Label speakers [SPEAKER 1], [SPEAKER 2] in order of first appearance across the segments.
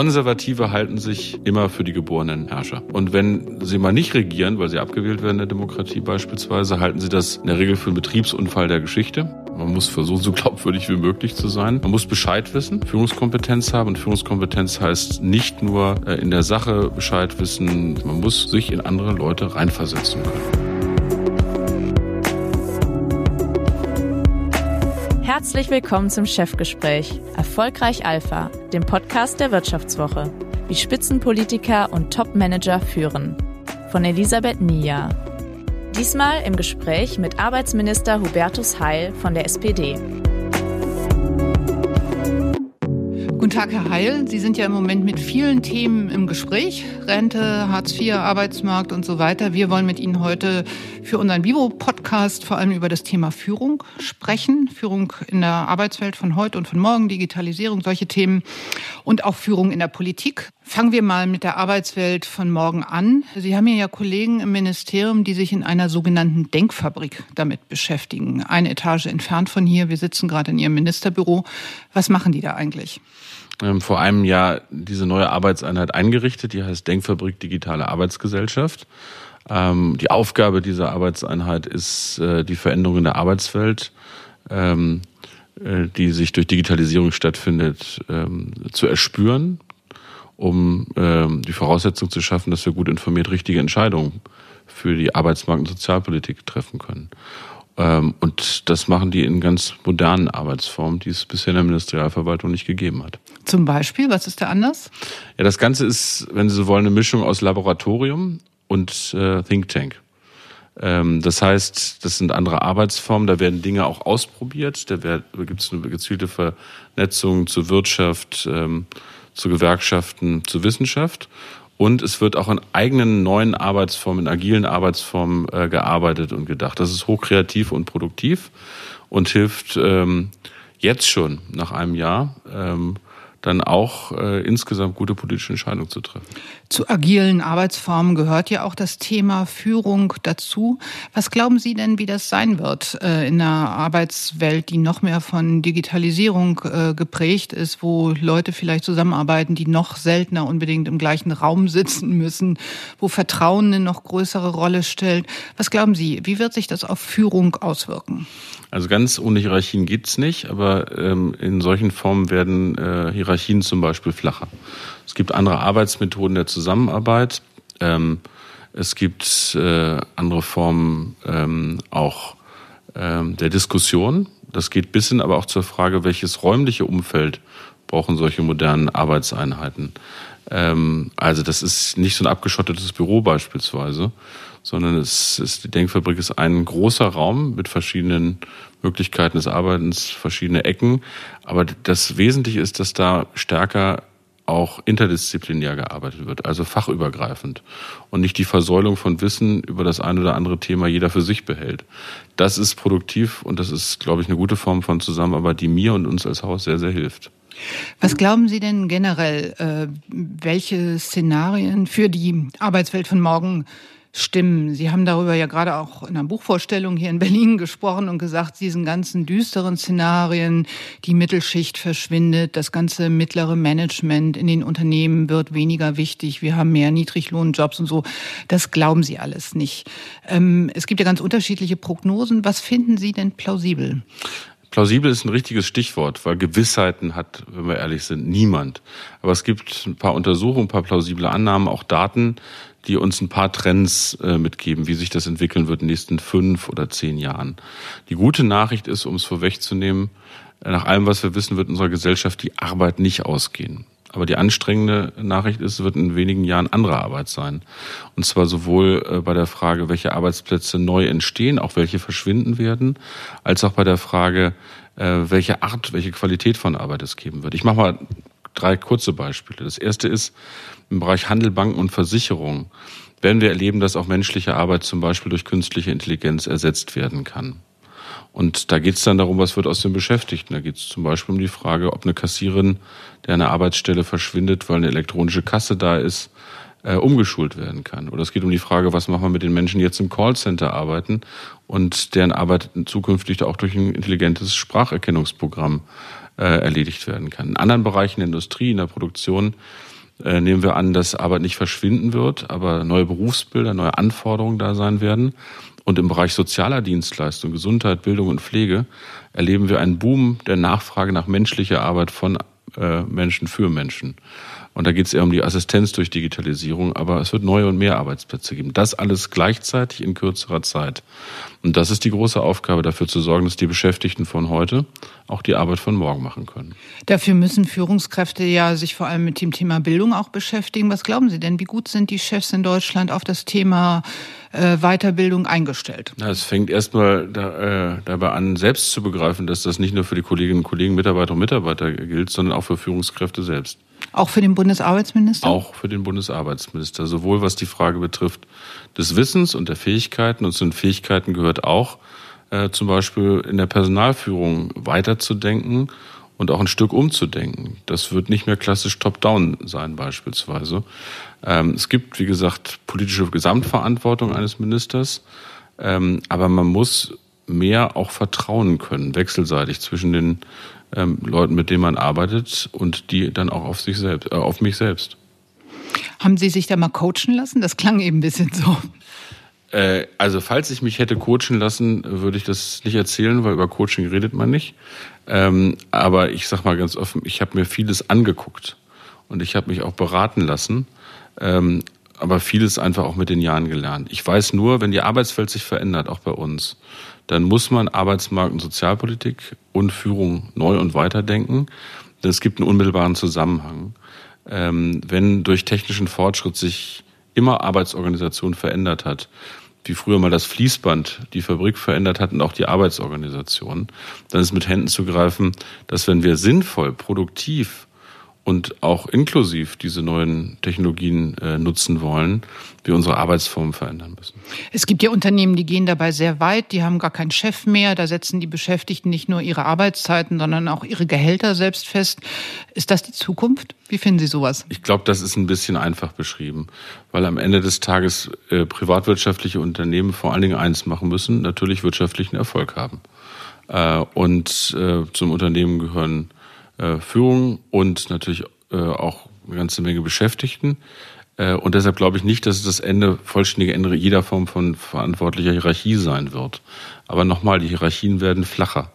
[SPEAKER 1] Konservative halten sich immer für die geborenen Herrscher. Und wenn sie mal nicht regieren, weil sie abgewählt werden in der Demokratie beispielsweise, halten sie das in der Regel für einen Betriebsunfall der Geschichte. Man muss versuchen, so glaubwürdig wie möglich zu sein. Man muss Bescheid wissen, Führungskompetenz haben. Und Führungskompetenz heißt nicht nur äh, in der Sache Bescheid wissen, man muss sich in andere Leute reinversetzen können.
[SPEAKER 2] Herzlich willkommen zum Chefgespräch Erfolgreich Alpha, dem Podcast der Wirtschaftswoche. Wie Spitzenpolitiker und Topmanager führen. Von Elisabeth Nia. Diesmal im Gespräch mit Arbeitsminister Hubertus Heil von der SPD.
[SPEAKER 3] Guten Tag, Herr Heil. Sie sind ja im Moment mit vielen Themen im Gespräch. Rente, Hartz IV, Arbeitsmarkt und so weiter. Wir wollen mit Ihnen heute für unseren Vivo-Podcast vor allem über das Thema Führung sprechen. Führung in der Arbeitswelt von heute und von morgen, Digitalisierung, solche Themen und auch Führung in der Politik. Fangen wir mal mit der Arbeitswelt von morgen an. Sie haben ja Kollegen im Ministerium, die sich in einer sogenannten Denkfabrik damit beschäftigen. Eine Etage entfernt von hier. Wir sitzen gerade in Ihrem Ministerbüro. Was machen die da eigentlich?
[SPEAKER 1] Ähm, vor einem Jahr diese neue Arbeitseinheit eingerichtet, die heißt Denkfabrik Digitale Arbeitsgesellschaft. Ähm, die Aufgabe dieser Arbeitseinheit ist äh, die Veränderung in der Arbeitswelt, ähm, äh, die sich durch Digitalisierung stattfindet, zu erspüren, um die Voraussetzung zu schaffen, dass wir gut informiert richtige Entscheidungen für die Arbeitsmarkt- und Sozialpolitik treffen können. Ähm, und das machen die in ganz modernen Arbeitsformen, die es bisher in der Ministerialverwaltung nicht gegeben hat.
[SPEAKER 3] Zum Beispiel, was ist da anders?
[SPEAKER 1] Ja, das Ganze ist, wenn Sie so wollen, eine Mischung aus Laboratorium und äh, Think Tank. Ähm, das heißt, das sind andere Arbeitsformen, da werden Dinge auch ausprobiert, da, da gibt es eine gezielte Vernetzung zur Wirtschaft, ähm, zu Gewerkschaften, zur Wissenschaft. Und es wird auch in eigenen neuen Arbeitsformen, in agilen Arbeitsformen äh, gearbeitet und gedacht. Das ist hochkreativ und produktiv und hilft ähm, jetzt schon nach einem Jahr ähm, dann auch äh, insgesamt gute politische Entscheidungen zu treffen.
[SPEAKER 3] Zu agilen Arbeitsformen gehört ja auch das Thema Führung dazu. Was glauben Sie denn, wie das sein wird äh, in einer Arbeitswelt, die noch mehr von Digitalisierung äh, geprägt ist, wo Leute vielleicht zusammenarbeiten, die noch seltener unbedingt im gleichen Raum sitzen müssen, wo Vertrauen eine noch größere Rolle stellt? Was glauben Sie, wie wird sich das auf Führung auswirken?
[SPEAKER 1] Also ganz ohne Hierarchien geht's nicht, aber ähm, in solchen Formen werden äh, Hierarchien zum Beispiel flacher. Es gibt andere Arbeitsmethoden der Zusammenarbeit. Ähm, es gibt äh, andere Formen ähm, auch ähm, der Diskussion. Das geht bis hin aber auch zur Frage, welches räumliche Umfeld brauchen solche modernen Arbeitseinheiten. Ähm, also das ist nicht so ein abgeschottetes Büro beispielsweise, sondern es ist, die Denkfabrik ist ein großer Raum mit verschiedenen Möglichkeiten des Arbeitens, verschiedene Ecken. Aber das Wesentliche ist, dass da stärker auch interdisziplinär gearbeitet wird, also fachübergreifend und nicht die Versäulung von Wissen über das ein oder andere Thema jeder für sich behält. Das ist produktiv und das ist, glaube ich, eine gute Form von Zusammenarbeit, die mir und uns als Haus sehr, sehr hilft.
[SPEAKER 3] Was glauben Sie denn generell, äh, welche Szenarien für die Arbeitswelt von morgen stimmen. Sie haben darüber ja gerade auch in einer Buchvorstellung hier in Berlin gesprochen und gesagt, diesen ganzen düsteren Szenarien, die Mittelschicht verschwindet, das ganze mittlere Management in den Unternehmen wird weniger wichtig, wir haben mehr Niedriglohnjobs und so. Das glauben Sie alles nicht. Ähm, es gibt ja ganz unterschiedliche Prognosen. Was finden Sie denn plausibel?
[SPEAKER 1] Plausibel ist ein richtiges Stichwort, weil Gewissheiten hat, wenn wir ehrlich sind, niemand. Aber es gibt ein paar Untersuchungen, ein paar plausible Annahmen, auch Daten, die uns ein paar Trends äh, mitgeben, wie sich das entwickeln wird in den nächsten fünf oder zehn Jahren. Die gute Nachricht ist, um es vorwegzunehmen, äh, nach allem, was wir wissen, wird unserer Gesellschaft die Arbeit nicht ausgehen. Aber die anstrengende Nachricht ist, es wird in wenigen Jahren andere Arbeit sein. Und zwar sowohl äh, bei der Frage, welche Arbeitsplätze neu entstehen, auch welche verschwinden werden, als auch bei der Frage, welche Art, welche Qualität von Arbeit es geben wird. Ich mache mal drei kurze Beispiele. Das erste ist im Bereich Handel, Banken und Versicherung werden wir erleben, dass auch menschliche Arbeit zum Beispiel durch künstliche Intelligenz ersetzt werden kann. Und da geht es dann darum, was wird aus den Beschäftigten. Da geht es zum Beispiel um die Frage, ob eine Kassierin, der eine Arbeitsstelle verschwindet, weil eine elektronische Kasse da ist, äh, umgeschult werden kann. Oder es geht um die Frage, was machen wir mit den Menschen, die jetzt im Callcenter arbeiten und deren Arbeit zukünftig auch durch ein intelligentes Spracherkennungsprogramm äh, erledigt werden kann. In anderen Bereichen der Industrie, in der Produktion äh, nehmen wir an, dass Arbeit nicht verschwinden wird, aber neue Berufsbilder, neue Anforderungen da sein werden. Und im Bereich sozialer Dienstleistungen, Gesundheit, Bildung und Pflege erleben wir einen Boom der Nachfrage nach menschlicher Arbeit von äh, Menschen für Menschen. Und da geht es eher um die Assistenz durch Digitalisierung, aber es wird neue und mehr Arbeitsplätze geben. Das alles gleichzeitig in kürzerer Zeit. Und das ist die große Aufgabe, dafür zu sorgen, dass die Beschäftigten von heute auch die Arbeit von morgen machen können.
[SPEAKER 3] Dafür müssen Führungskräfte ja sich vor allem mit dem Thema Bildung auch beschäftigen. Was glauben Sie denn, wie gut sind die Chefs in Deutschland auf das Thema äh, Weiterbildung eingestellt?
[SPEAKER 1] Na, es fängt erstmal da, äh, dabei an, selbst zu begreifen, dass das nicht nur für die Kolleginnen und Kollegen, Mitarbeiter und Mitarbeiter gilt, sondern auch für Führungskräfte selbst.
[SPEAKER 3] Auch für den Bundesarbeitsminister?
[SPEAKER 1] Auch für den Bundesarbeitsminister. Sowohl was die Frage betrifft des Wissens und der Fähigkeiten. Und zu den Fähigkeiten gehört auch äh, zum Beispiel in der Personalführung weiterzudenken und auch ein Stück umzudenken. Das wird nicht mehr klassisch top-down sein beispielsweise. Ähm, es gibt, wie gesagt, politische Gesamtverantwortung eines Ministers, ähm, aber man muss mehr auch vertrauen können, wechselseitig zwischen den ähm, Leuten, mit denen man arbeitet und die dann auch auf sich selbst, äh, auf mich selbst.
[SPEAKER 3] Haben Sie sich da mal coachen lassen? Das klang eben ein bisschen so.
[SPEAKER 1] Äh, also falls ich mich hätte coachen lassen, würde ich das nicht erzählen, weil über Coaching redet man nicht. Ähm, aber ich sag mal ganz offen, ich habe mir vieles angeguckt und ich habe mich auch beraten lassen. Ähm, aber vieles einfach auch mit den Jahren gelernt. Ich weiß nur, wenn die Arbeitswelt sich verändert, auch bei uns, dann muss man Arbeitsmarkt und Sozialpolitik und Führung neu und weiterdenken. Denn es gibt einen unmittelbaren Zusammenhang. Ähm, wenn durch technischen Fortschritt sich immer Arbeitsorganisation verändert hat, wie früher mal das Fließband die Fabrik verändert hat und auch die Arbeitsorganisation, dann ist mit Händen zu greifen, dass wenn wir sinnvoll, produktiv und auch inklusiv diese neuen Technologien äh, nutzen wollen, wir unsere Arbeitsformen verändern müssen.
[SPEAKER 3] Es gibt ja Unternehmen, die gehen dabei sehr weit, die haben gar keinen Chef mehr, da setzen die Beschäftigten nicht nur ihre Arbeitszeiten, sondern auch ihre Gehälter selbst fest. Ist das die Zukunft? Wie finden Sie sowas?
[SPEAKER 1] Ich glaube, das ist ein bisschen einfach beschrieben, weil am Ende des Tages äh, privatwirtschaftliche Unternehmen vor allen Dingen eins machen müssen, natürlich wirtschaftlichen Erfolg haben. Äh, und äh, zum Unternehmen gehören äh, Führung und natürlich äh, auch eine ganze Menge Beschäftigten. Äh, und deshalb glaube ich nicht, dass es das Ende, vollständige Ende jeder Form von verantwortlicher Hierarchie sein wird. Aber nochmal, die Hierarchien werden flacher.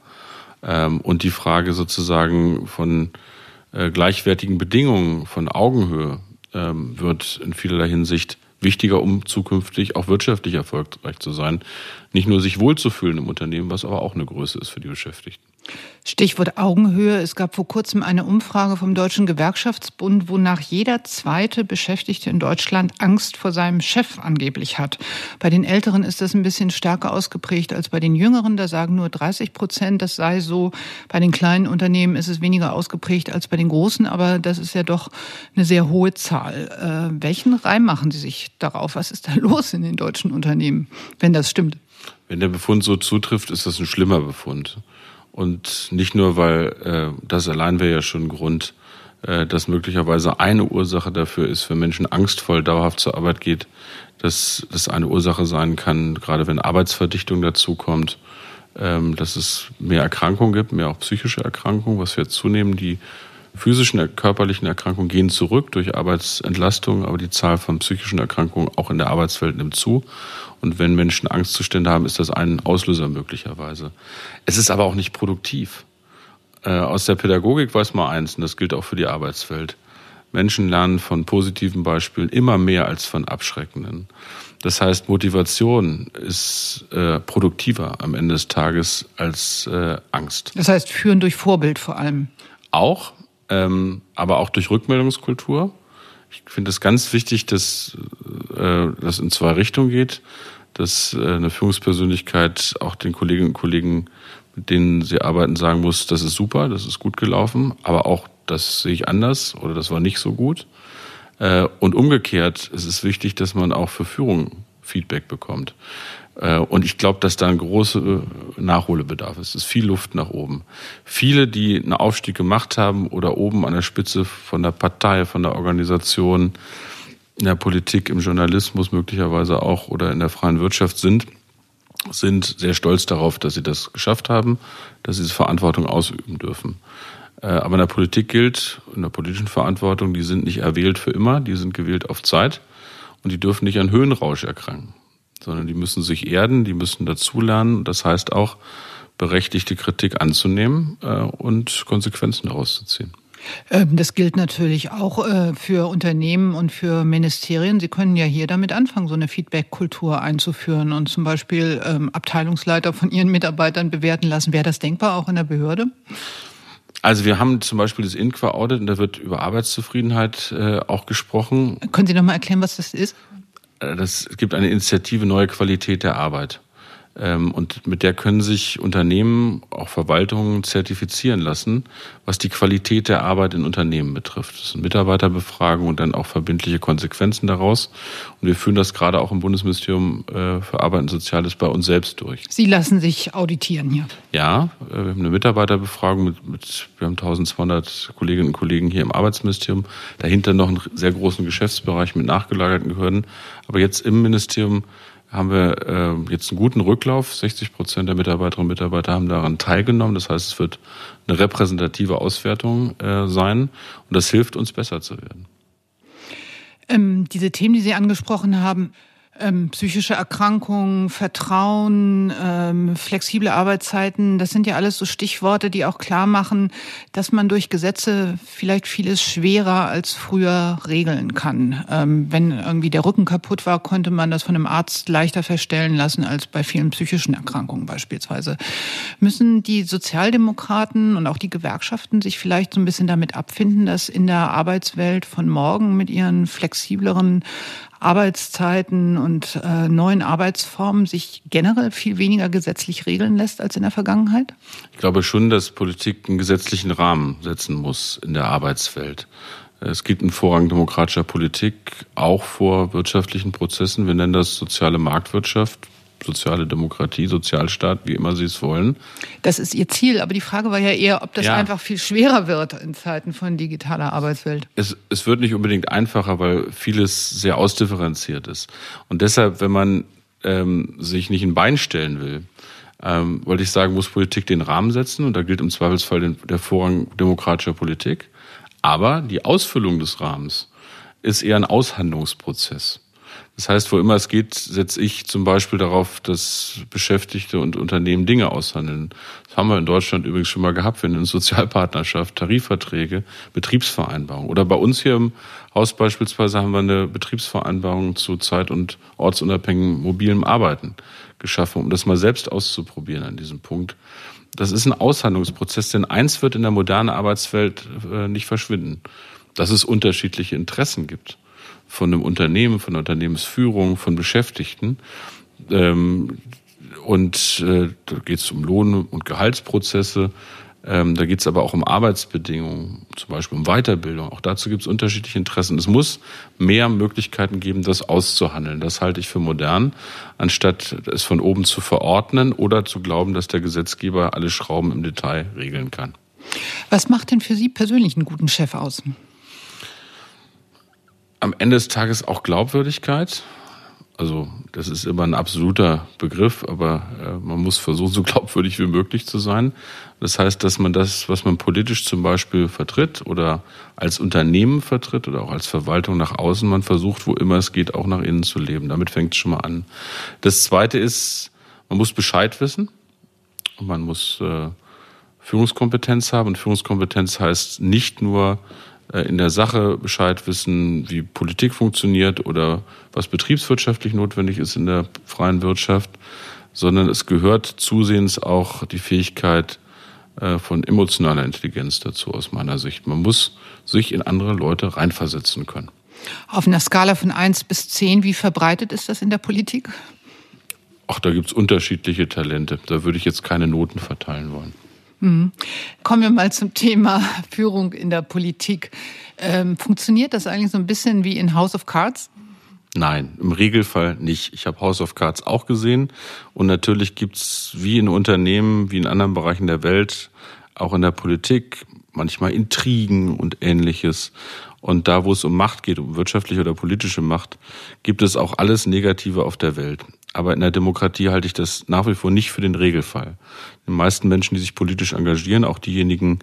[SPEAKER 1] Ähm, und die Frage sozusagen von gleichwertigen Bedingungen, von Augenhöhe, ähm, wird in vielerlei Hinsicht wichtiger, um zukünftig auch wirtschaftlich erfolgreich zu sein. Nicht nur sich wohlzufühlen im Unternehmen, was aber auch eine Größe ist für die Beschäftigten.
[SPEAKER 3] Stichwort Augenhöhe. Es gab vor kurzem eine Umfrage vom Deutschen Gewerkschaftsbund, wonach jeder zweite Beschäftigte in Deutschland Angst vor seinem Chef angeblich hat. Bei den Älteren ist das ein bisschen stärker ausgeprägt als bei den Jüngeren. Da sagen nur 30 Prozent, das sei so. Bei den kleinen Unternehmen ist es weniger ausgeprägt als bei den großen, aber das ist ja doch eine sehr hohe Zahl. Äh, welchen Reim machen Sie sich darauf? Was ist da los in den deutschen Unternehmen, wenn das stimmt?
[SPEAKER 1] Wenn der Befund so zutrifft, ist das ein schlimmer Befund. Und nicht nur, weil äh, das allein wäre ja schon ein Grund, äh, dass möglicherweise eine Ursache dafür ist, wenn Menschen angstvoll dauerhaft zur Arbeit geht, dass das eine Ursache sein kann, gerade wenn Arbeitsverdichtung dazukommt, ähm, dass es mehr Erkrankungen gibt, mehr auch psychische Erkrankungen, was wir zunehmen. Die physischen, körperlichen Erkrankungen gehen zurück durch Arbeitsentlastung, aber die Zahl von psychischen Erkrankungen auch in der Arbeitswelt nimmt zu. Und wenn Menschen Angstzustände haben, ist das ein Auslöser möglicherweise. Es ist aber auch nicht produktiv. Äh, aus der Pädagogik weiß man eins, und das gilt auch für die Arbeitswelt. Menschen lernen von positiven Beispielen immer mehr als von abschreckenden. Das heißt, Motivation ist äh, produktiver am Ende des Tages als äh, Angst.
[SPEAKER 3] Das heißt, führen durch Vorbild vor allem.
[SPEAKER 1] Auch, ähm, aber auch durch Rückmeldungskultur. Ich finde es ganz wichtig, dass äh, das in zwei Richtungen geht, dass äh, eine Führungspersönlichkeit auch den Kolleginnen und Kollegen, mit denen sie arbeiten, sagen muss, das ist super, das ist gut gelaufen, aber auch das sehe ich anders oder das war nicht so gut. Äh, und umgekehrt es ist wichtig, dass man auch für Führung Feedback bekommt. Äh, und ich glaube, dass da ein großer äh, Nachholbedarf ist. Es ist viel Luft nach oben. Viele, die einen Aufstieg gemacht haben oder oben an der Spitze von der Partei, von der Organisation, in der Politik, im Journalismus möglicherweise auch oder in der freien Wirtschaft sind, sind sehr stolz darauf, dass sie das geschafft haben, dass sie diese Verantwortung ausüben dürfen. Äh, aber in der Politik gilt, in der politischen Verantwortung, die sind nicht erwählt für immer, die sind gewählt auf Zeit und die dürfen nicht an Höhenrausch erkranken, sondern die müssen sich erden, die müssen dazulernen. Das heißt auch, berechtigte Kritik anzunehmen äh, und Konsequenzen daraus zu ziehen.
[SPEAKER 3] Ähm, das gilt natürlich auch äh, für Unternehmen und für Ministerien. Sie können ja hier damit anfangen, so eine Feedback-Kultur einzuführen und zum Beispiel ähm, Abteilungsleiter von Ihren Mitarbeitern bewerten lassen. Wäre das denkbar auch in der Behörde?
[SPEAKER 1] Also wir haben zum Beispiel das Inqua-Audit und da wird über Arbeitszufriedenheit äh, auch gesprochen.
[SPEAKER 3] Können Sie noch mal erklären, was das ist?
[SPEAKER 1] Äh, das, es gibt eine Initiative Neue Qualität der Arbeit. Ähm, und mit der können sich Unternehmen, auch Verwaltungen zertifizieren lassen, was die Qualität der Arbeit in Unternehmen betrifft. Das sind Mitarbeiterbefragungen und dann auch verbindliche Konsequenzen daraus. Und wir führen das gerade auch im Bundesministerium äh, für Arbeit und Soziales bei uns selbst durch.
[SPEAKER 3] Sie lassen sich auditieren hier?
[SPEAKER 1] Ja, äh, wir haben eine Mitarbeiterbefragung mit, mit wir haben 1200 Kolleginnen und Kollegen hier im Arbeitsministerium. Dahinter noch einen sehr großen Geschäftsbereich mit nachgelagerten Behörden. Aber jetzt im Ministerium haben wir äh, jetzt einen guten Rücklauf. 60 Prozent der Mitarbeiterinnen und Mitarbeiter haben daran teilgenommen. Das heißt, es wird eine repräsentative Auswertung äh, sein und das hilft uns besser zu werden.
[SPEAKER 3] Ähm, diese Themen, die Sie angesprochen haben, ähm, psychische Erkrankungen, Vertrauen, ähm, flexible Arbeitszeiten, das sind ja alles so Stichworte, die auch klar machen, dass man durch Gesetze vielleicht vieles schwerer als früher regeln kann. Ähm, wenn irgendwie der Rücken kaputt war, konnte man das von einem Arzt leichter feststellen lassen als bei vielen psychischen Erkrankungen beispielsweise. Müssen die Sozialdemokraten und auch die Gewerkschaften sich vielleicht so ein bisschen damit abfinden, dass in der Arbeitswelt von morgen mit ihren flexibleren Arbeitszeiten und äh, neuen Arbeitsformen sich generell viel weniger gesetzlich regeln lässt als in der Vergangenheit?
[SPEAKER 1] Ich glaube schon, dass Politik einen gesetzlichen Rahmen setzen muss in der Arbeitswelt. Es gibt einen Vorrang demokratischer Politik auch vor wirtschaftlichen Prozessen. Wir nennen das soziale Marktwirtschaft soziale Demokratie, Sozialstaat, wie immer Sie es wollen.
[SPEAKER 3] Das ist Ihr Ziel, aber die Frage war ja eher, ob das ja. einfach viel schwerer wird in Zeiten von digitaler Arbeitswelt.
[SPEAKER 1] Es, es wird nicht unbedingt einfacher, weil vieles sehr ausdifferenziert ist. Und deshalb, wenn man ähm, sich nicht ein Bein stellen will, ähm, wollte ich sagen, muss Politik den Rahmen setzen und da gilt im Zweifelsfall den, der Vorrang demokratischer Politik. Aber die Ausfüllung des Rahmens ist eher ein Aushandlungsprozess. Das heißt, wo immer es geht, setze ich zum Beispiel darauf, dass Beschäftigte und Unternehmen Dinge aushandeln. Das haben wir in Deutschland übrigens schon mal gehabt. Wir nennen Sozialpartnerschaft, Tarifverträge, Betriebsvereinbarungen. Oder bei uns hier im Haus beispielsweise haben wir eine Betriebsvereinbarung zu zeit- und ortsunabhängigem mobilem Arbeiten geschaffen, um das mal selbst auszuprobieren an diesem Punkt. Das ist ein Aushandlungsprozess, denn eins wird in der modernen Arbeitswelt äh, nicht verschwinden, dass es unterschiedliche Interessen gibt von einem Unternehmen, von Unternehmensführung, von Beschäftigten. Ähm, und äh, da geht es um Lohn- und Gehaltsprozesse. Ähm, da geht es aber auch um Arbeitsbedingungen, zum Beispiel um Weiterbildung. Auch dazu gibt es unterschiedliche Interessen. Es muss mehr Möglichkeiten geben, das auszuhandeln. Das halte ich für modern, anstatt es von oben zu verordnen oder zu glauben, dass der Gesetzgeber alle Schrauben im Detail regeln kann.
[SPEAKER 3] Was macht denn für Sie persönlich einen guten Chef aus?
[SPEAKER 1] Am Ende des Tages auch Glaubwürdigkeit. Also das ist immer ein absoluter Begriff, aber äh, man muss versuchen, so glaubwürdig wie möglich zu sein. Das heißt, dass man das, was man politisch zum Beispiel vertritt oder als Unternehmen vertritt oder auch als Verwaltung nach außen, man versucht, wo immer es geht, auch nach innen zu leben. Damit fängt es schon mal an. Das Zweite ist, man muss Bescheid wissen und man muss äh, Führungskompetenz haben. Und Führungskompetenz heißt nicht nur in der Sache Bescheid wissen, wie Politik funktioniert oder was betriebswirtschaftlich notwendig ist in der freien Wirtschaft, sondern es gehört zusehends auch die Fähigkeit äh, von emotionaler Intelligenz dazu aus meiner Sicht. Man muss sich in andere Leute reinversetzen können.
[SPEAKER 3] Auf einer Skala von eins bis zehn, wie verbreitet ist das in der Politik?
[SPEAKER 1] Ach, da gibt's unterschiedliche Talente. Da würde ich jetzt keine Noten verteilen wollen.
[SPEAKER 3] Mhm. Kommen wir mal zum Thema Führung in der Politik. Ähm, funktioniert das eigentlich so ein bisschen wie in House of Cards?
[SPEAKER 1] Nein, im Regelfall nicht. Ich habe House of Cards auch gesehen und natürlich gibt's wie in Unternehmen, wie in anderen Bereichen der Welt auch in der Politik, manchmal Intrigen und ähnliches. Und da, wo es um Macht geht, um wirtschaftliche oder politische Macht, gibt es auch alles Negative auf der Welt. Aber in der Demokratie halte ich das nach wie vor nicht für den Regelfall. Die meisten Menschen, die sich politisch engagieren, auch diejenigen,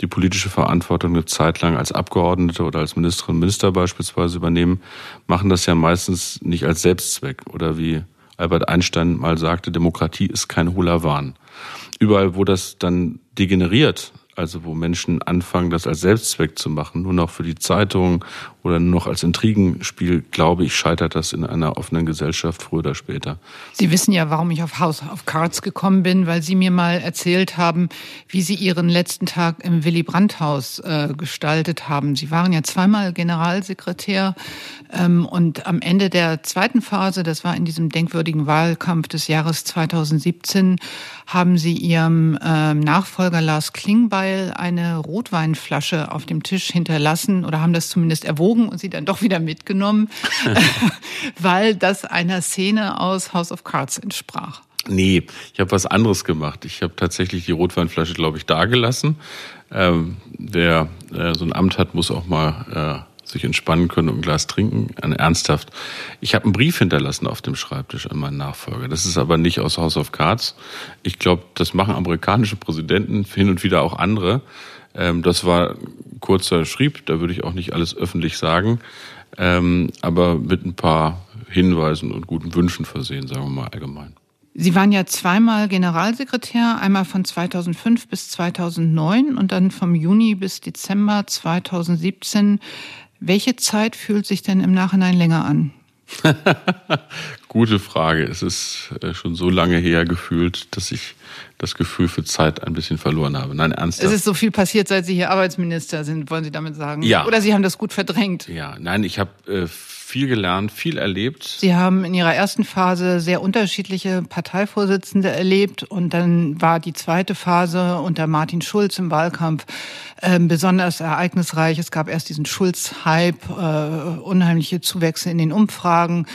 [SPEAKER 1] die politische Verantwortung eine Zeit lang als Abgeordnete oder als Ministerinnen und Minister beispielsweise übernehmen, machen das ja meistens nicht als Selbstzweck oder wie Albert Einstein mal sagte, Demokratie ist kein hohler Wahn. Überall, wo das dann degeneriert, also wo Menschen anfangen, das als Selbstzweck zu machen, nur noch für die Zeitung oder nur noch als Intrigenspiel, glaube ich, scheitert das in einer offenen Gesellschaft früher oder später.
[SPEAKER 3] Sie wissen ja, warum ich auf House of Cards gekommen bin, weil Sie mir mal erzählt haben, wie Sie Ihren letzten Tag im Willy Brandt-Haus äh, gestaltet haben. Sie waren ja zweimal Generalsekretär ähm, und am Ende der zweiten Phase, das war in diesem denkwürdigen Wahlkampf des Jahres 2017, haben Sie Ihrem ähm, Nachfolger Lars Klingbeil eine Rotweinflasche auf dem Tisch hinterlassen oder haben das zumindest erwogen und sie dann doch wieder mitgenommen, weil das einer Szene aus House of Cards entsprach.
[SPEAKER 1] Nee, ich habe was anderes gemacht. Ich habe tatsächlich die Rotweinflasche, glaube ich, dagelassen. Ähm, wer äh, so ein Amt hat, muss auch mal äh, sich entspannen können und ein Glas trinken. Ernsthaft. Ich habe einen Brief hinterlassen auf dem Schreibtisch an meinen Nachfolger. Das ist aber nicht aus House of Cards. Ich glaube, das machen amerikanische Präsidenten, hin und wieder auch andere. Ähm, das war kurzer Schrieb, da würde ich auch nicht alles öffentlich sagen, ähm, aber mit ein paar Hinweisen und guten Wünschen versehen, sagen wir mal allgemein.
[SPEAKER 3] Sie waren ja zweimal Generalsekretär, einmal von 2005 bis 2009 und dann vom Juni bis Dezember 2017. Welche Zeit fühlt sich denn im Nachhinein länger an?
[SPEAKER 1] Gute Frage. Es ist äh, schon so lange her gefühlt, dass ich das Gefühl für Zeit ein bisschen verloren habe. Nein, ernsthaft.
[SPEAKER 3] Es ist so viel passiert, seit Sie hier Arbeitsminister sind, wollen Sie damit sagen?
[SPEAKER 1] Ja.
[SPEAKER 3] Oder Sie haben das gut verdrängt?
[SPEAKER 1] Ja, nein, ich habe äh, viel gelernt, viel erlebt.
[SPEAKER 3] Sie haben in Ihrer ersten Phase sehr unterschiedliche Parteivorsitzende erlebt und dann war die zweite Phase unter Martin Schulz im Wahlkampf äh, besonders ereignisreich. Es gab erst diesen Schulz-Hype, äh, unheimliche Zuwächse in den Umfragen.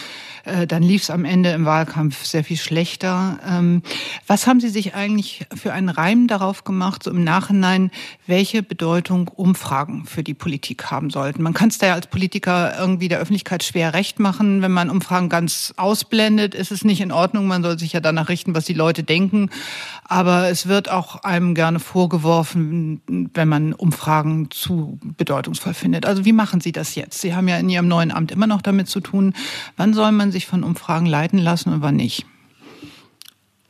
[SPEAKER 3] Äh, dann lief es am Ende im Wahlkampf sehr viel schlechter. Ähm, was haben Sie sich eigentlich für einen Reim darauf gemacht, so im Nachhinein, welche Bedeutung Umfragen für die Politik haben sollten? Man kann es da ja als Politiker irgendwie der Öffentlichkeit schwer recht machen. Wenn man Umfragen ganz ausblendet, ist es nicht in Ordnung. Man soll sich ja danach richten, was die Leute denken. Aber es wird auch einem gerne vorgeworfen, wenn man Umfragen zu bedeutungsvoll findet. Also wie machen Sie das jetzt? Sie haben ja in Ihrem neuen Amt immer noch damit zu tun. Wann soll man sich von Umfragen leiten lassen und wann nicht?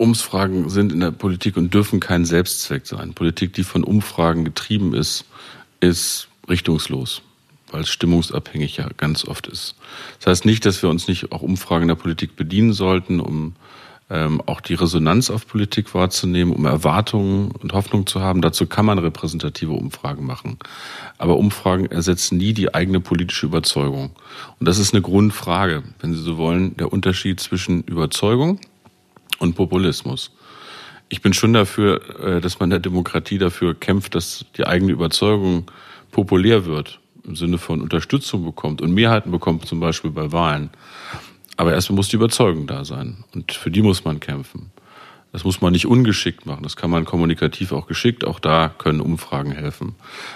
[SPEAKER 1] Umfragen sind in der Politik und dürfen kein Selbstzweck sein. Politik, die von Umfragen getrieben ist, ist richtungslos, weil es stimmungsabhängig ja ganz oft ist. Das heißt nicht, dass wir uns nicht auch Umfragen in der Politik bedienen sollten, um ähm, auch die Resonanz auf Politik wahrzunehmen, um Erwartungen und Hoffnung zu haben. Dazu kann man repräsentative Umfragen machen. Aber Umfragen ersetzen nie die eigene politische Überzeugung. Und das ist eine Grundfrage, wenn Sie so wollen, der Unterschied zwischen Überzeugung und Populismus. Ich bin schon dafür, äh, dass man der Demokratie dafür kämpft, dass die eigene Überzeugung populär wird, im Sinne von Unterstützung bekommt und Mehrheiten bekommt, zum Beispiel bei Wahlen. Aber erstmal muss die Überzeugung da sein. Und für die muss man kämpfen. Das muss man nicht ungeschickt machen. Das kann man kommunikativ auch geschickt. Auch da können Umfragen helfen.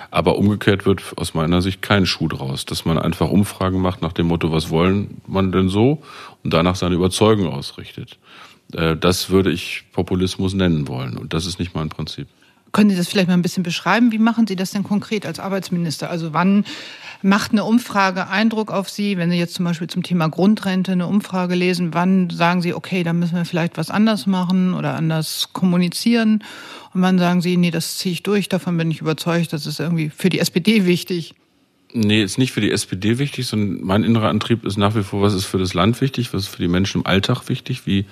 [SPEAKER 1] Aber umgekehrt wird aus meiner Sicht kein Schuh draus, dass man einfach Umfragen macht nach dem Motto, was wollen man denn so? Und danach seine Überzeugung ausrichtet. Äh, das würde ich Populismus nennen wollen. Und das ist nicht mein Prinzip.
[SPEAKER 3] Können Sie das vielleicht mal ein bisschen beschreiben? Wie machen Sie das denn konkret als Arbeitsminister? Also wann macht eine Umfrage Eindruck auf Sie? Wenn Sie jetzt zum Beispiel zum Thema Grundrente eine Umfrage lesen, wann sagen Sie, okay, da müssen wir vielleicht was anders machen oder anders kommunizieren? Und wann sagen Sie, nee, das ziehe ich durch, davon bin ich überzeugt, das ist irgendwie für die SPD wichtig?
[SPEAKER 1] Nee, ist nicht für die SPD wichtig, sondern mein innerer Antrieb ist nach wie vor, was ist für das Land wichtig, was ist für die Menschen im Alltag wichtig, wie,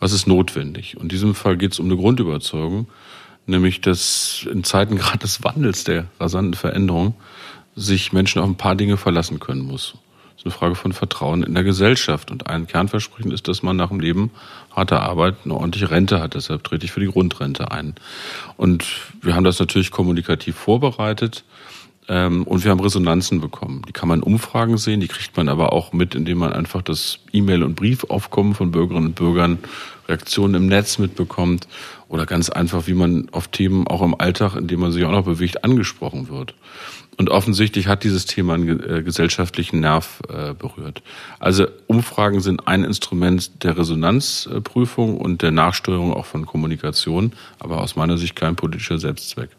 [SPEAKER 1] was ist notwendig. Und in diesem Fall geht es um eine Grundüberzeugung nämlich dass in Zeiten gerade des Wandels, der rasanten Veränderung, sich Menschen auf ein paar Dinge verlassen können muss. Das ist eine Frage von Vertrauen in der Gesellschaft. Und ein Kernversprechen ist, dass man nach dem Leben harter Arbeit eine ordentliche Rente hat. Deshalb trete ich für die Grundrente ein. Und wir haben das natürlich kommunikativ vorbereitet. Ähm, und wir haben Resonanzen bekommen. Die kann man in Umfragen sehen, die kriegt man aber auch mit, indem man einfach das E-Mail- und Briefaufkommen von Bürgerinnen und Bürgern, Reaktionen im Netz mitbekommt. oder ganz einfach, wie man auf Themen auch im Alltag, in dem man sich auch noch bewegt, angesprochen wird. Und offensichtlich hat dieses Thema einen äh, gesellschaftlichen Nerv äh, berührt. Also Umfragen sind ein Instrument der Resonanzprüfung und der Nachsteuerung auch von Kommunikation, aber aus meiner Sicht kein politischer Selbstzweck.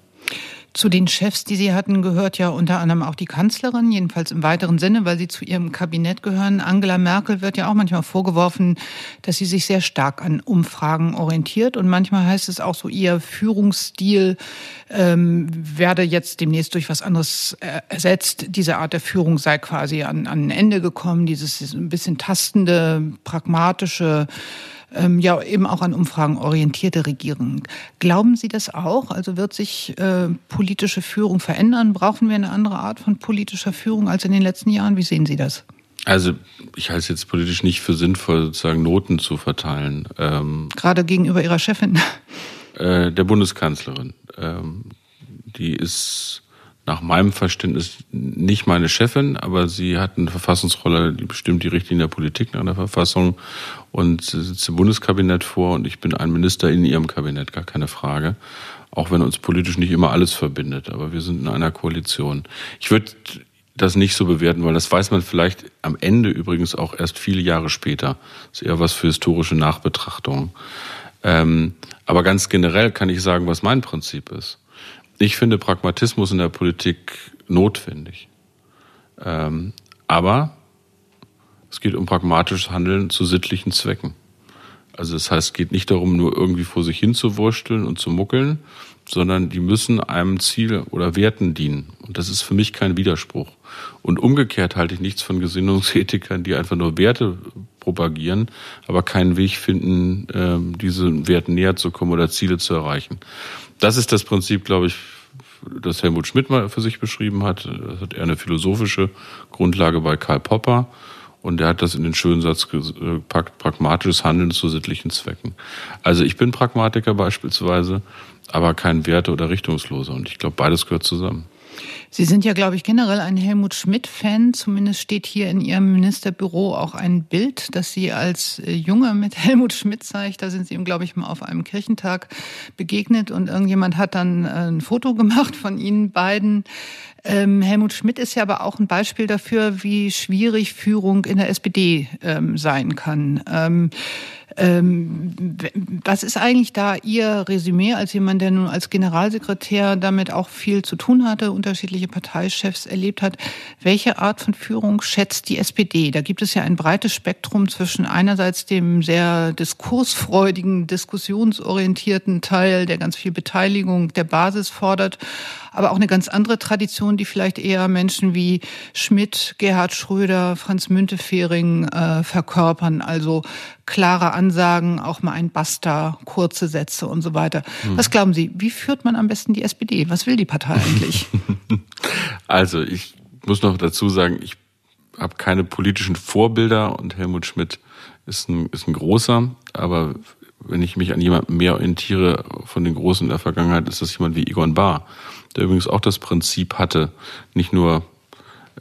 [SPEAKER 3] Zu den Chefs, die Sie hatten, gehört ja unter anderem auch die Kanzlerin, jedenfalls im weiteren Sinne, weil sie zu ihrem Kabinett gehören. Angela Merkel wird ja auch manchmal vorgeworfen, dass sie sich sehr stark an Umfragen orientiert. Und manchmal heißt es auch so, ihr Führungsstil ähm, werde jetzt demnächst durch was anderes äh, ersetzt. Diese Art der Führung sei quasi an, an ein Ende gekommen, dieses ein bisschen tastende, pragmatische ähm, ja eben auch an Umfragen orientierte Regierungen. Glauben Sie das auch? Also wird sich äh, politische Führung verändern? Brauchen wir eine andere Art von politischer Führung als in den letzten Jahren? Wie sehen Sie das?
[SPEAKER 1] Also ich halte es jetzt politisch nicht für sinnvoll, sozusagen Noten zu verteilen.
[SPEAKER 3] Ähm, Gerade gegenüber Ihrer Chefin?
[SPEAKER 1] Äh, der Bundeskanzlerin. Ähm, die ist nach meinem Verständnis nicht meine Chefin, aber sie hat eine Verfassungsrolle, die bestimmt die Richtlinie der Politik nach der Verfassung und sitzt im Bundeskabinett vor und ich bin ein Minister in ihrem Kabinett, gar keine Frage. Auch wenn uns politisch nicht immer alles verbindet, aber wir sind in einer Koalition. Ich würde das nicht so bewerten, weil das weiß man vielleicht am Ende übrigens auch erst viele Jahre später. Das ist eher was für historische Nachbetrachtungen. Ähm, aber ganz generell kann ich sagen, was mein Prinzip ist. Ich finde Pragmatismus in der Politik notwendig. Ähm, aber es geht um pragmatisches Handeln zu sittlichen Zwecken. Also das heißt, es geht nicht darum, nur irgendwie vor sich hin zu wursteln und zu muckeln, sondern die müssen einem Ziel oder Werten dienen. Und das ist für mich kein Widerspruch. Und umgekehrt halte ich nichts von Gesinnungsethikern, die einfach nur Werte propagieren, aber keinen Weg finden, ähm, diesen Werten näher zu kommen oder Ziele zu erreichen. Das ist das Prinzip, glaube ich, das Helmut Schmidt mal für sich beschrieben hat. Das hat er eine philosophische Grundlage bei Karl Popper. Und er hat das in den schönen Satz gepackt, pragmatisches Handeln zu sittlichen Zwecken. Also ich bin Pragmatiker beispielsweise, aber kein Werte- oder Richtungsloser. Und ich glaube, beides gehört zusammen.
[SPEAKER 3] Sie sind ja, glaube ich, generell ein Helmut Schmidt-Fan. Zumindest steht hier in Ihrem Ministerbüro auch ein Bild, das Sie als äh, Junge mit Helmut Schmidt zeigt. Da sind Sie ihm, glaube ich, mal auf einem Kirchentag begegnet und irgendjemand hat dann äh, ein Foto gemacht von Ihnen beiden. Ähm, Helmut Schmidt ist ja aber auch ein Beispiel dafür, wie schwierig Führung in der SPD ähm, sein kann. Ähm, was ist eigentlich da Ihr Resümee als jemand, der nun als Generalsekretär damit auch viel zu tun hatte, unterschiedliche Parteichefs erlebt hat? Welche Art von Führung schätzt die SPD? Da gibt es ja ein breites Spektrum zwischen einerseits dem sehr diskursfreudigen, diskussionsorientierten Teil, der ganz viel Beteiligung der Basis fordert, aber auch eine ganz andere Tradition, die vielleicht eher Menschen wie Schmidt, Gerhard Schröder, Franz Müntefering äh, verkörpern. Also klare Ansagen, auch mal ein Basta, kurze Sätze und so weiter. Hm. Was glauben Sie, wie führt man am besten die SPD? Was will die Partei eigentlich?
[SPEAKER 1] also ich muss noch dazu sagen, ich habe keine politischen Vorbilder und Helmut Schmidt ist ein, ist ein großer, aber wenn ich mich an jemanden mehr orientiere von den Großen in der Vergangenheit, ist das jemand wie Egon Bahr, der übrigens auch das Prinzip hatte, nicht nur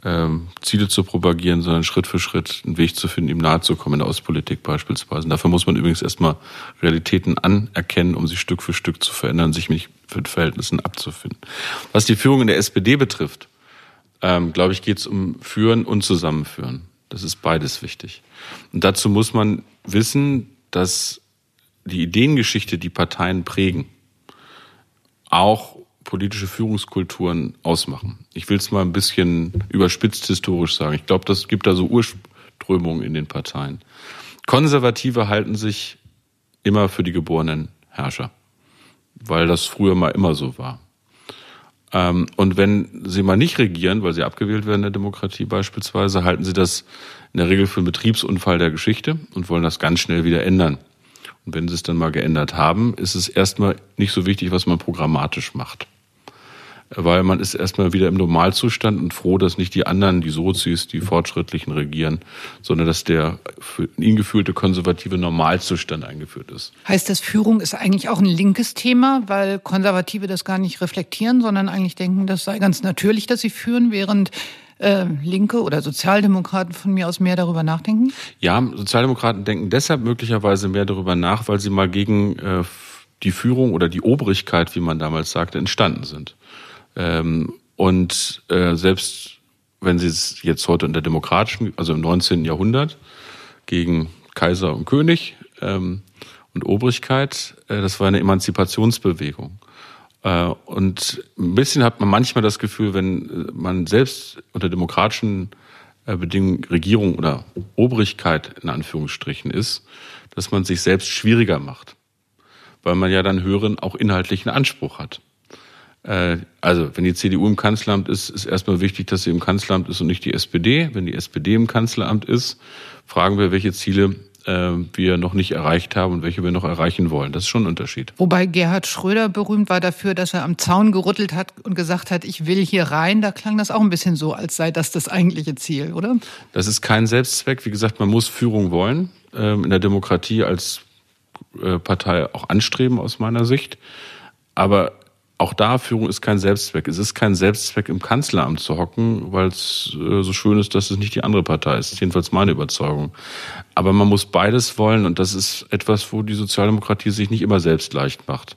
[SPEAKER 1] ähm, Ziele zu propagieren, sondern Schritt für Schritt einen Weg zu finden, ihm nahe zu kommen in der Ostpolitik beispielsweise. Und dafür muss man übrigens erstmal Realitäten anerkennen, um sie Stück für Stück zu verändern, sich mit Verhältnissen abzufinden. Was die Führung in der SPD betrifft, ähm, glaube ich, geht es um Führen und Zusammenführen. Das ist beides wichtig. Und dazu muss man wissen, dass die Ideengeschichte, die Parteien prägen, auch politische Führungskulturen ausmachen. Ich will es mal ein bisschen überspitzt historisch sagen. Ich glaube, das gibt da so Urströmungen in den Parteien. Konservative halten sich immer für die geborenen Herrscher, weil das früher mal immer so war. Ähm, und wenn sie mal nicht regieren, weil sie abgewählt werden in der Demokratie beispielsweise, halten sie das in der Regel für einen Betriebsunfall der Geschichte und wollen das ganz schnell wieder ändern. Und wenn sie es dann mal geändert haben, ist es erstmal nicht so wichtig, was man programmatisch macht weil man ist erstmal wieder im Normalzustand und froh, dass nicht die anderen, die Sozis, die Fortschrittlichen regieren, sondern dass der für ihn gefühlte konservative Normalzustand eingeführt ist.
[SPEAKER 3] Heißt das, Führung ist eigentlich auch ein linkes Thema, weil Konservative das gar nicht reflektieren, sondern eigentlich denken, das sei ganz natürlich, dass sie führen, während äh, Linke oder Sozialdemokraten von mir aus mehr darüber nachdenken?
[SPEAKER 1] Ja, Sozialdemokraten denken deshalb möglicherweise mehr darüber nach, weil sie mal gegen äh, die Führung oder die Obrigkeit, wie man damals sagte, entstanden sind. Ähm, und äh, selbst wenn Sie es jetzt heute in der demokratischen, also im 19. Jahrhundert, gegen Kaiser und König ähm, und Obrigkeit, äh, das war eine Emanzipationsbewegung. Äh, und ein bisschen hat man manchmal das Gefühl, wenn man selbst unter demokratischen äh, Bedingungen Regierung oder Obrigkeit in Anführungsstrichen ist, dass man sich selbst schwieriger macht, weil man ja dann höheren auch inhaltlichen Anspruch hat. Äh, also, wenn die CDU im Kanzleramt ist, ist erstmal wichtig, dass sie im Kanzleramt ist und nicht die SPD. Wenn die SPD im Kanzleramt ist, fragen wir, welche Ziele äh, wir noch nicht erreicht haben und welche wir noch erreichen wollen. Das ist schon ein Unterschied.
[SPEAKER 3] Wobei Gerhard Schröder berühmt war dafür, dass er am Zaun gerüttelt hat und gesagt hat, ich will hier rein. Da klang das auch ein bisschen so, als sei das das eigentliche Ziel, oder?
[SPEAKER 1] Das ist kein Selbstzweck. Wie gesagt, man muss Führung wollen. Ähm, in der Demokratie als äh, Partei auch anstreben aus meiner Sicht. Aber auch da, Führung ist kein Selbstzweck. Es ist kein Selbstzweck, im Kanzleramt zu hocken, weil es äh, so schön ist, dass es nicht die andere Partei ist. Das ist jedenfalls meine Überzeugung. Aber man muss beides wollen und das ist etwas, wo die Sozialdemokratie sich nicht immer selbst leicht macht.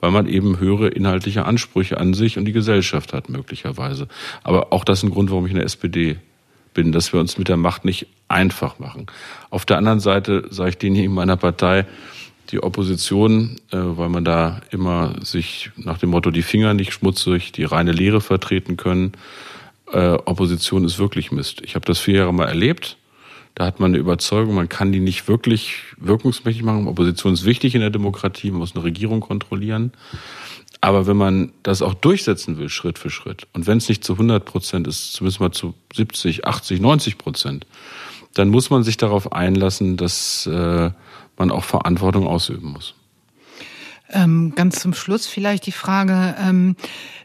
[SPEAKER 1] Weil man eben höhere inhaltliche Ansprüche an sich und die Gesellschaft hat, möglicherweise. Aber auch das ist ein Grund, warum ich in der SPD bin, dass wir uns mit der Macht nicht einfach machen. Auf der anderen Seite sage ich in meiner Partei, die Opposition, äh, weil man da immer sich nach dem Motto die Finger nicht schmutzig, die reine Lehre vertreten können. Äh, Opposition ist wirklich Mist. Ich habe das vier Jahre mal erlebt. Da hat man eine Überzeugung, man kann die nicht wirklich wirkungsmächtig machen. Opposition ist wichtig in der Demokratie, man muss eine Regierung kontrollieren. Aber wenn man das auch durchsetzen will, Schritt für Schritt, und wenn es nicht zu 100 Prozent ist, zumindest mal zu 70, 80, 90 Prozent, dann muss man sich darauf einlassen, dass äh, man auch Verantwortung ausüben muss.
[SPEAKER 3] Ähm, ganz zum Schluss vielleicht die Frage ähm,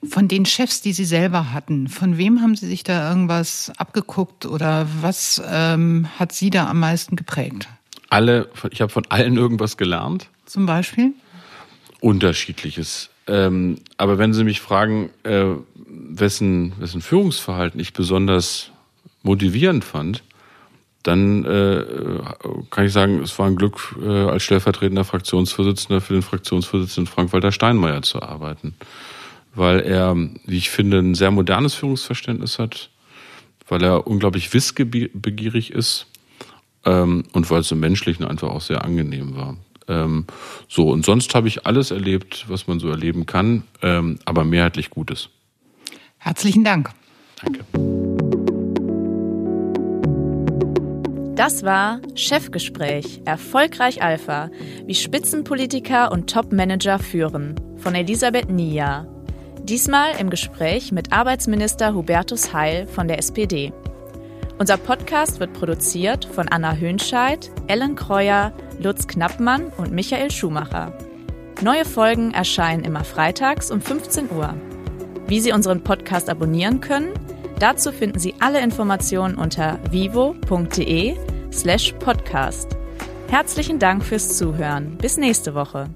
[SPEAKER 3] von den Chefs, die Sie selber hatten. Von wem haben Sie sich da irgendwas abgeguckt oder was ähm, hat Sie da am meisten geprägt?
[SPEAKER 1] Alle, ich habe von allen irgendwas gelernt.
[SPEAKER 3] Zum Beispiel?
[SPEAKER 1] Unterschiedliches. Ähm, aber wenn Sie mich fragen, äh, wessen, wessen Führungsverhalten ich besonders motivierend fand, dann äh, kann ich sagen, es war ein Glück, äh, als stellvertretender Fraktionsvorsitzender für den Fraktionsvorsitzenden Frank-Walter Steinmeier zu arbeiten. Weil er, wie ich finde, ein sehr modernes Führungsverständnis hat, weil er unglaublich wissbegierig ist ähm, und weil es im Menschlichen einfach auch sehr angenehm war. Ähm, so, und sonst habe ich alles erlebt, was man so erleben kann, ähm, aber mehrheitlich Gutes.
[SPEAKER 3] Herzlichen Dank.
[SPEAKER 1] Danke.
[SPEAKER 2] Das war Chefgespräch Erfolgreich Alpha, wie Spitzenpolitiker und Topmanager führen von Elisabeth Nia. Diesmal im Gespräch mit Arbeitsminister Hubertus Heil von der SPD. Unser Podcast wird produziert von Anna Höhnscheid, Ellen Kreuer, Lutz Knappmann und Michael Schumacher. Neue Folgen erscheinen immer freitags um 15 Uhr. Wie Sie unseren Podcast abonnieren können, Dazu finden Sie alle Informationen unter vivo.de slash podcast. Herzlichen Dank fürs Zuhören. Bis nächste Woche.